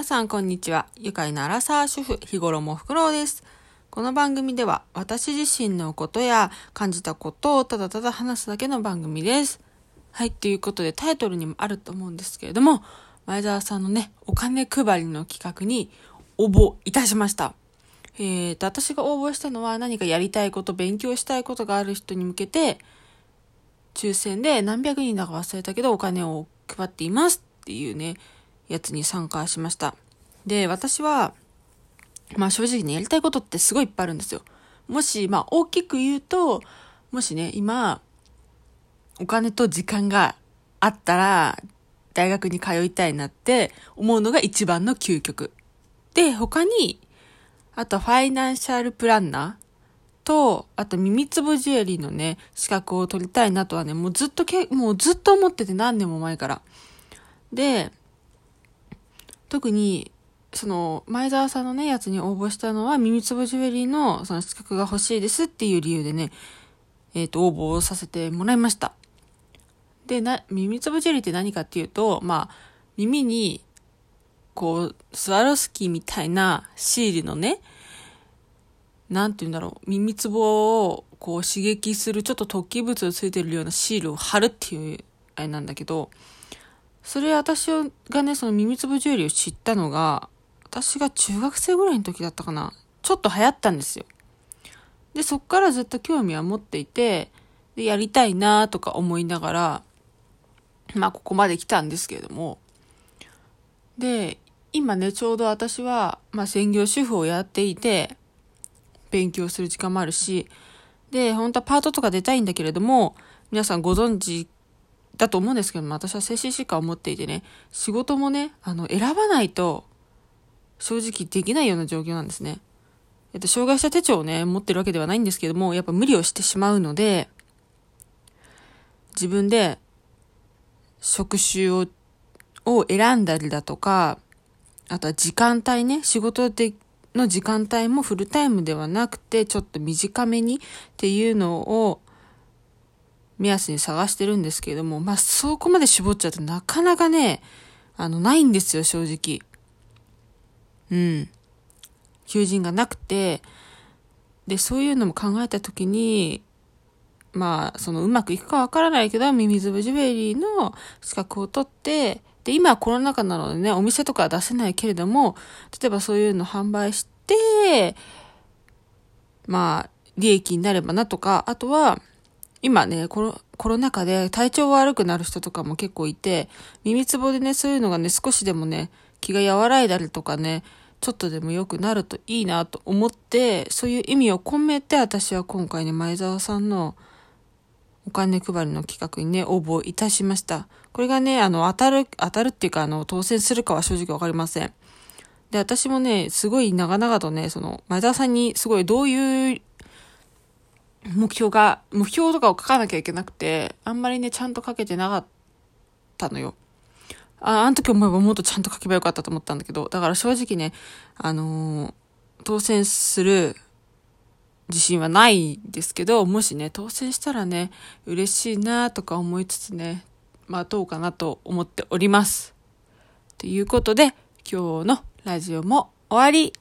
皆さんこんにちは。愉快なアラサー主婦、日頃もふくろうです。この番組では私自身のことや感じたことをただただ話すだけの番組です。はい、ということでタイトルにもあると思うんですけれども、前澤さんのね、お金配りの企画に応募いたしました。えーと、私が応募したのは何かやりたいこと、勉強したいことがある人に向けて、抽選で何百人だか忘れたけどお金を配っていますっていうね、やつに参加しました。で、私は、まあ正直ね、やりたいことってすごいいっぱいあるんですよ。もし、まあ大きく言うと、もしね、今、お金と時間があったら、大学に通いたいなって思うのが一番の究極。で、他に、あとファイナンシャルプランナーと、あと耳つぼジュエリーのね、資格を取りたいなとはね、もうずっとけ、もうずっと思ってて何年も前から。で、特に、その、前澤さんのね、やつに応募したのは、耳つぼジュエリーの、その資格が欲しいですっていう理由でね、えっ、ー、と、応募をさせてもらいました。で、な、耳つぼジュエリーって何かっていうと、まあ、耳に、こう、スワロスキーみたいなシールのね、なんて言うんだろう、耳つぼをこう刺激するちょっと突起物がついてるようなシールを貼るっていうあれなんだけど、それ私がね、その耳つぶジュエリーを知ったのが、私が中学生ぐらいの時だったかな。ちょっと流行ったんですよ。で、そっからずっと興味は持っていて、で、やりたいなとか思いながら、まあ、ここまで来たんですけれども。で、今ね、ちょうど私は、まあ、専業主婦をやっていて、勉強する時間もあるし、で、本当はパートとか出たいんだけれども、皆さんご存知だと思うんですけども、私は精神疾患を持っていてね、仕事もね、あの、選ばないと、正直できないような状況なんですね。えっと、障害者手帳をね、持ってるわけではないんですけども、やっぱ無理をしてしまうので、自分で職種を、を選んだりだとか、あとは時間帯ね、仕事での時間帯もフルタイムではなくて、ちょっと短めにっていうのを目安に探してるんですけれども、まあ、そこまで絞っちゃうとなかなかね、あの、ないんですよ、正直。うん。求人がなくて、で、そういうのも考えたときに、まあ、そのうまくいくかわからないけど、ミミズブジュエリーの資格を取って、で、今はコロナ禍なのでね、お店とかは出せないけれども、例えばそういうの販売して、まあ、利益になればなとか、あとは、今ね、コロコロナ禍で体調悪くなる人とかも結構いて、耳つぼでね、そういうのがね、少しでもね、気が和らいだりとかね、ちょっとでも良くなるといいなと思って、そういう意味を込めて私は今回ね、前澤さんのお金配りの企画にね、応募いたしました。これがね、あの、当たる、当たるっていうか、あの、当選するかは正直わかりません。で、私もね、すごい長々とね、その、前澤さんにすごいどういう目標が、目標とかを書かなきゃいけなくて、あんまりね、ちゃんと書けてなかったのよ。あ、あの時思えばもっとちゃんと書けばよかったと思ったんだけど、だから正直ね、あのー、当選する自信はないですけど、もしね、当選したらね、嬉しいなとか思いつつね、まあどうかなと思っております。ということで、今日のラジオも終わり。